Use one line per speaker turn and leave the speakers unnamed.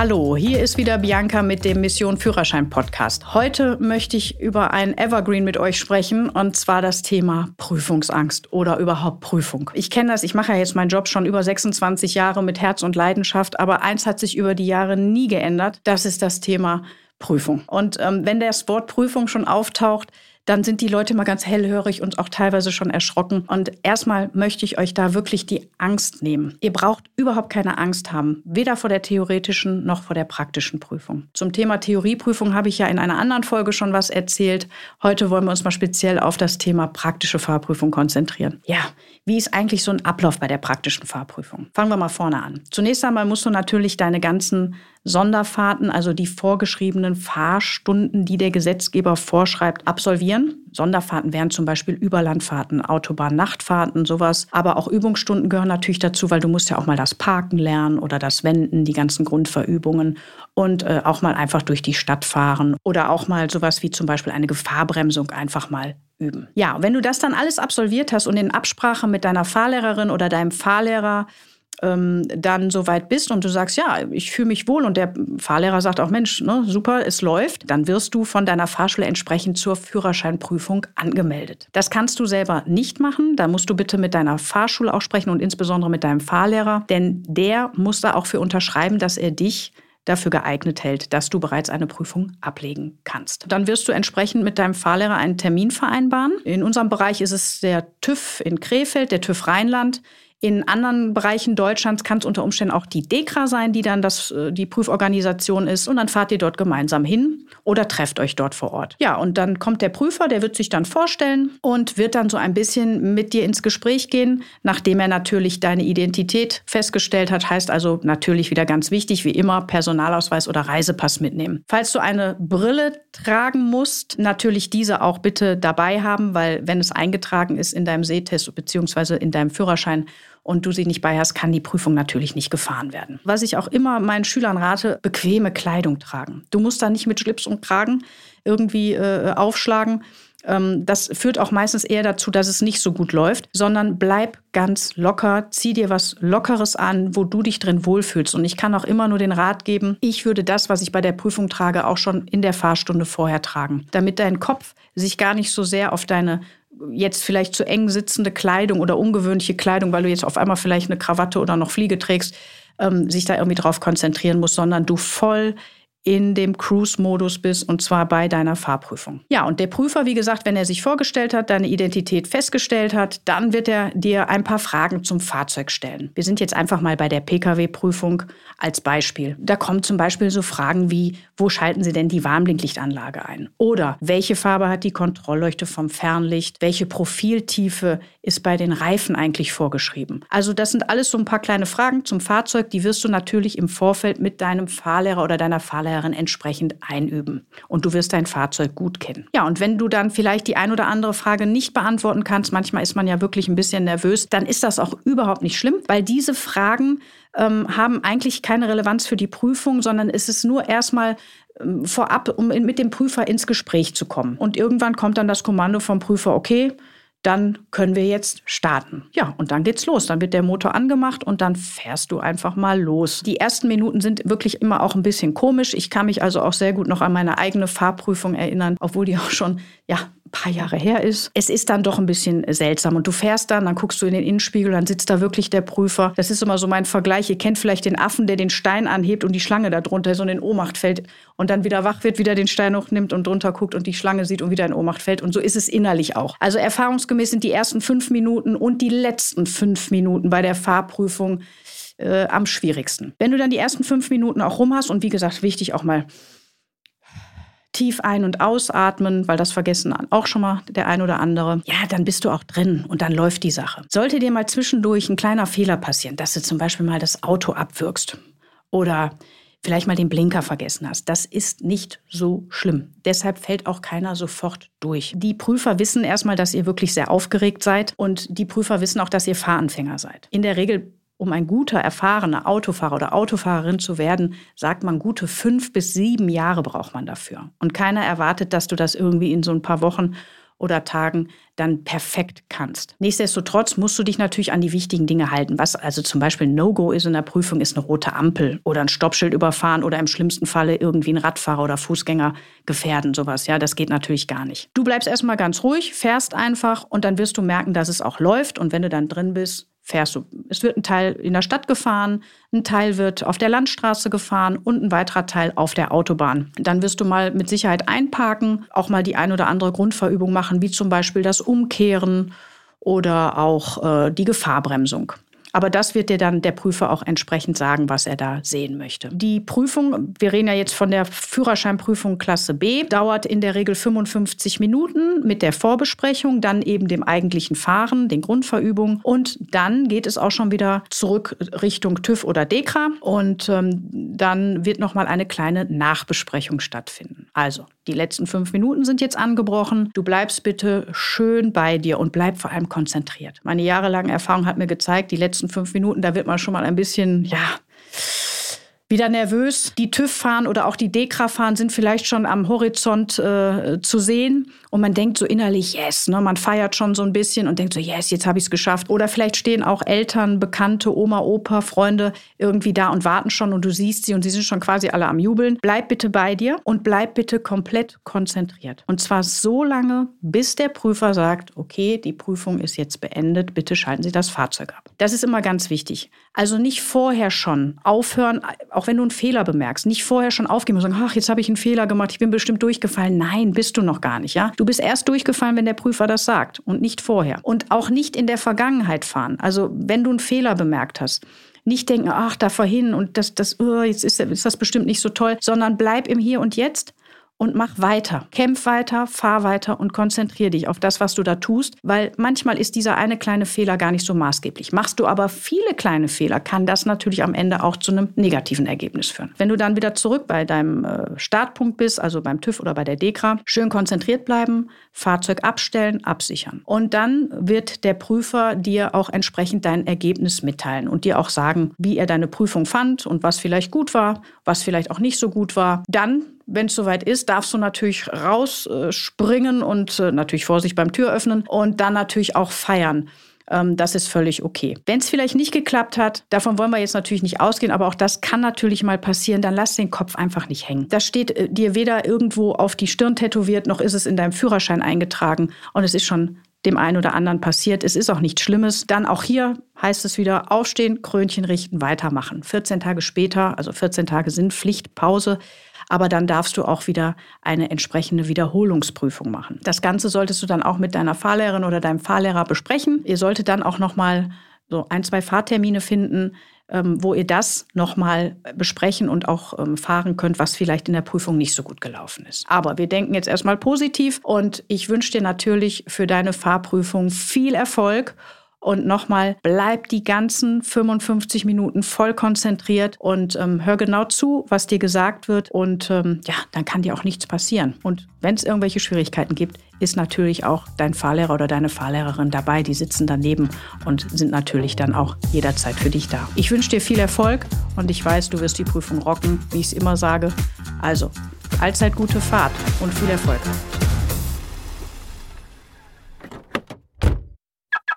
Hallo, hier ist wieder Bianca mit dem Mission Führerschein Podcast. Heute möchte ich über ein Evergreen mit euch sprechen und zwar das Thema Prüfungsangst oder überhaupt Prüfung. Ich kenne das, ich mache ja jetzt meinen Job schon über 26 Jahre mit Herz und Leidenschaft, aber eins hat sich über die Jahre nie geändert, das ist das Thema Prüfung. Und ähm, wenn das Wort Prüfung schon auftaucht, dann sind die Leute mal ganz hellhörig und auch teilweise schon erschrocken. Und erstmal möchte ich euch da wirklich die Angst nehmen. Ihr braucht überhaupt keine Angst haben, weder vor der theoretischen noch vor der praktischen Prüfung. Zum Thema Theorieprüfung habe ich ja in einer anderen Folge schon was erzählt. Heute wollen wir uns mal speziell auf das Thema praktische Fahrprüfung konzentrieren. Ja, wie ist eigentlich so ein Ablauf bei der praktischen Fahrprüfung? Fangen wir mal vorne an. Zunächst einmal musst du natürlich deine ganzen Sonderfahrten, also die vorgeschriebenen Fahrstunden, die der Gesetzgeber vorschreibt, absolvieren. Sonderfahrten wären zum Beispiel Überlandfahrten, Autobahn-Nachtfahrten, sowas. Aber auch Übungsstunden gehören natürlich dazu, weil du musst ja auch mal das Parken lernen oder das Wenden, die ganzen Grundverübungen und äh, auch mal einfach durch die Stadt fahren oder auch mal sowas wie zum Beispiel eine Gefahrbremsung einfach mal üben. Ja, wenn du das dann alles absolviert hast und in Absprache mit deiner Fahrlehrerin oder deinem Fahrlehrer ähm, dann soweit bist und du sagst, ja, ich fühle mich wohl und der Fahrlehrer sagt auch, Mensch, ne, super, es läuft, dann wirst du von deiner Fahrschule entsprechend zur Führerscheinprüfung angemeldet. Das kannst du selber nicht machen. Da musst du bitte mit deiner Fahrschule auch sprechen und insbesondere mit deinem Fahrlehrer, denn der muss da auch für unterschreiben, dass er dich dafür geeignet hält, dass du bereits eine Prüfung ablegen kannst. Dann wirst du entsprechend mit deinem Fahrlehrer einen Termin vereinbaren. In unserem Bereich ist es der TÜV in Krefeld, der TÜV Rheinland. In anderen Bereichen Deutschlands kann es unter Umständen auch die DEKRA sein, die dann das, äh, die Prüforganisation ist. Und dann fahrt ihr dort gemeinsam hin oder trefft euch dort vor Ort. Ja, und dann kommt der Prüfer, der wird sich dann vorstellen und wird dann so ein bisschen mit dir ins Gespräch gehen, nachdem er natürlich deine Identität festgestellt hat. Heißt also natürlich wieder ganz wichtig, wie immer, Personalausweis oder Reisepass mitnehmen. Falls du eine Brille tragen musst, natürlich diese auch bitte dabei haben, weil wenn es eingetragen ist in deinem Sehtest bzw. in deinem Führerschein, und du sie nicht bei hast, kann die Prüfung natürlich nicht gefahren werden. Was ich auch immer meinen Schülern rate, bequeme Kleidung tragen. Du musst da nicht mit Schlips und Kragen irgendwie äh, aufschlagen. Ähm, das führt auch meistens eher dazu, dass es nicht so gut läuft, sondern bleib ganz locker, zieh dir was Lockeres an, wo du dich drin wohlfühlst. Und ich kann auch immer nur den Rat geben, ich würde das, was ich bei der Prüfung trage, auch schon in der Fahrstunde vorher tragen, damit dein Kopf sich gar nicht so sehr auf deine jetzt vielleicht zu eng sitzende Kleidung oder ungewöhnliche Kleidung, weil du jetzt auf einmal vielleicht eine Krawatte oder noch Fliege trägst, ähm, sich da irgendwie drauf konzentrieren musst, sondern du voll in dem Cruise-Modus bist und zwar bei deiner Fahrprüfung. Ja, und der Prüfer, wie gesagt, wenn er sich vorgestellt hat, deine Identität festgestellt hat, dann wird er dir ein paar Fragen zum Fahrzeug stellen. Wir sind jetzt einfach mal bei der Pkw-Prüfung als Beispiel. Da kommen zum Beispiel so Fragen wie, wo schalten Sie denn die Warnblinklichtanlage ein? Oder welche Farbe hat die Kontrollleuchte vom Fernlicht? Welche Profiltiefe ist bei den Reifen eigentlich vorgeschrieben? Also das sind alles so ein paar kleine Fragen zum Fahrzeug, die wirst du natürlich im Vorfeld mit deinem Fahrlehrer oder deiner Fahrlehrerin Fahrlehrerin entsprechend einüben. Und du wirst dein Fahrzeug gut kennen. Ja, und wenn du dann vielleicht die ein oder andere Frage nicht beantworten kannst, manchmal ist man ja wirklich ein bisschen nervös, dann ist das auch überhaupt nicht schlimm, weil diese Fragen ähm, haben eigentlich keine Relevanz für die Prüfung, sondern es ist nur erstmal ähm, vorab, um mit dem Prüfer ins Gespräch zu kommen. Und irgendwann kommt dann das Kommando vom Prüfer, okay, dann können wir jetzt starten. Ja, und dann geht's los. Dann wird der Motor angemacht und dann fährst du einfach mal los. Die ersten Minuten sind wirklich immer auch ein bisschen komisch. Ich kann mich also auch sehr gut noch an meine eigene Fahrprüfung erinnern, obwohl die auch schon, ja, paar Jahre her ist. Es ist dann doch ein bisschen seltsam. Und du fährst dann, dann guckst du in den Innenspiegel, dann sitzt da wirklich der Prüfer. Das ist immer so mein Vergleich. Ihr kennt vielleicht den Affen, der den Stein anhebt und die Schlange da drunter so in Ohnmacht fällt und dann wieder wach wird, wieder den Stein hochnimmt und drunter guckt und die Schlange sieht und wieder in Ohnmacht fällt. Und so ist es innerlich auch. Also erfahrungsgemäß sind die ersten fünf Minuten und die letzten fünf Minuten bei der Fahrprüfung äh, am schwierigsten. Wenn du dann die ersten fünf Minuten auch rum hast und wie gesagt, wichtig auch mal tief ein- und ausatmen, weil das vergessen auch schon mal der ein oder andere. Ja, dann bist du auch drin und dann läuft die Sache. Sollte dir mal zwischendurch ein kleiner Fehler passieren, dass du zum Beispiel mal das Auto abwürgst oder vielleicht mal den Blinker vergessen hast. Das ist nicht so schlimm. Deshalb fällt auch keiner sofort durch. Die Prüfer wissen erstmal, dass ihr wirklich sehr aufgeregt seid und die Prüfer wissen auch, dass ihr Fahranfänger seid. In der Regel um ein guter, erfahrener Autofahrer oder Autofahrerin zu werden, sagt man, gute fünf bis sieben Jahre braucht man dafür. Und keiner erwartet, dass du das irgendwie in so ein paar Wochen oder Tagen dann perfekt kannst. Nichtsdestotrotz musst du dich natürlich an die wichtigen Dinge halten. Was also zum Beispiel No-Go ist in der Prüfung, ist eine rote Ampel oder ein Stoppschild überfahren oder im schlimmsten Falle irgendwie ein Radfahrer oder Fußgänger gefährden, sowas. Ja, das geht natürlich gar nicht. Du bleibst erstmal ganz ruhig, fährst einfach und dann wirst du merken, dass es auch läuft. Und wenn du dann drin bist, fährst du. Es wird ein Teil in der Stadt gefahren, ein Teil wird auf der Landstraße gefahren und ein weiterer Teil auf der Autobahn. Dann wirst du mal mit Sicherheit einparken, auch mal die ein oder andere Grundverübung machen, wie zum Beispiel das Umkehren oder auch äh, die Gefahrbremsung. Aber das wird dir dann der Prüfer auch entsprechend sagen, was er da sehen möchte. Die Prüfung, wir reden ja jetzt von der Führerscheinprüfung Klasse B, dauert in der Regel 55 Minuten mit der Vorbesprechung, dann eben dem eigentlichen Fahren, den Grundverübungen und dann geht es auch schon wieder zurück Richtung TÜV oder DEKRA und ähm, dann wird nochmal eine kleine Nachbesprechung stattfinden. Also die letzten fünf Minuten sind jetzt angebrochen. Du bleibst bitte schön bei dir und bleib vor allem konzentriert. Meine jahrelange Erfahrung hat mir gezeigt, die letzten fünf Minuten, da wird man schon mal ein bisschen, ja, wieder nervös. Die TÜV fahren oder auch die DEKRA fahren sind vielleicht schon am Horizont äh, zu sehen. Und man denkt so innerlich, yes, ne? man feiert schon so ein bisschen und denkt so, yes, jetzt habe ich es geschafft. Oder vielleicht stehen auch Eltern, Bekannte, Oma, Opa, Freunde irgendwie da und warten schon und du siehst sie und sie sind schon quasi alle am Jubeln. Bleib bitte bei dir und bleib bitte komplett konzentriert. Und zwar so lange, bis der Prüfer sagt, okay, die Prüfung ist jetzt beendet, bitte schalten Sie das Fahrzeug ab. Das ist immer ganz wichtig. Also nicht vorher schon aufhören, auch wenn du einen Fehler bemerkst, nicht vorher schon aufgeben und sagen, ach, jetzt habe ich einen Fehler gemacht, ich bin bestimmt durchgefallen. Nein, bist du noch gar nicht, ja? Du bist erst durchgefallen, wenn der Prüfer das sagt und nicht vorher. Und auch nicht in der Vergangenheit fahren. Also wenn du einen Fehler bemerkt hast, nicht denken, ach, da vorhin und das, das, oh, jetzt ist, ist das bestimmt nicht so toll, sondern bleib im Hier und Jetzt und mach weiter. Kämpf weiter, fahr weiter und konzentriere dich auf das, was du da tust, weil manchmal ist dieser eine kleine Fehler gar nicht so maßgeblich. Machst du aber viele kleine Fehler, kann das natürlich am Ende auch zu einem negativen Ergebnis führen. Wenn du dann wieder zurück bei deinem äh, Startpunkt bist, also beim TÜV oder bei der DEKRA, schön konzentriert bleiben, Fahrzeug abstellen, absichern. Und dann wird der Prüfer dir auch entsprechend dein Ergebnis mitteilen und dir auch sagen, wie er deine Prüfung fand und was vielleicht gut war, was vielleicht auch nicht so gut war. Dann wenn es soweit ist, darfst du natürlich rausspringen und äh, natürlich Vorsicht beim Türöffnen und dann natürlich auch feiern. Ähm, das ist völlig okay. Wenn es vielleicht nicht geklappt hat, davon wollen wir jetzt natürlich nicht ausgehen, aber auch das kann natürlich mal passieren, dann lass den Kopf einfach nicht hängen. Das steht äh, dir weder irgendwo auf die Stirn tätowiert, noch ist es in deinem Führerschein eingetragen und es ist schon dem einen oder anderen passiert. Es ist auch nichts Schlimmes. Dann auch hier heißt es wieder aufstehen, Krönchen richten, weitermachen. 14 Tage später, also 14 Tage sind Pflichtpause aber dann darfst du auch wieder eine entsprechende Wiederholungsprüfung machen. Das Ganze solltest du dann auch mit deiner Fahrlehrerin oder deinem Fahrlehrer besprechen. Ihr solltet dann auch noch mal so ein, zwei Fahrtermine finden, ähm, wo ihr das nochmal besprechen und auch ähm, fahren könnt, was vielleicht in der Prüfung nicht so gut gelaufen ist. Aber wir denken jetzt erstmal positiv und ich wünsche dir natürlich für deine Fahrprüfung viel Erfolg und nochmal, bleib die ganzen 55 Minuten voll konzentriert und ähm, hör genau zu, was dir gesagt wird. Und ähm, ja, dann kann dir auch nichts passieren. Und wenn es irgendwelche Schwierigkeiten gibt, ist natürlich auch dein Fahrlehrer oder deine Fahrlehrerin dabei. Die sitzen daneben und sind natürlich dann auch jederzeit für dich da. Ich wünsche dir viel Erfolg und ich weiß, du wirst die Prüfung rocken, wie ich es immer sage. Also, allzeit gute Fahrt und viel Erfolg.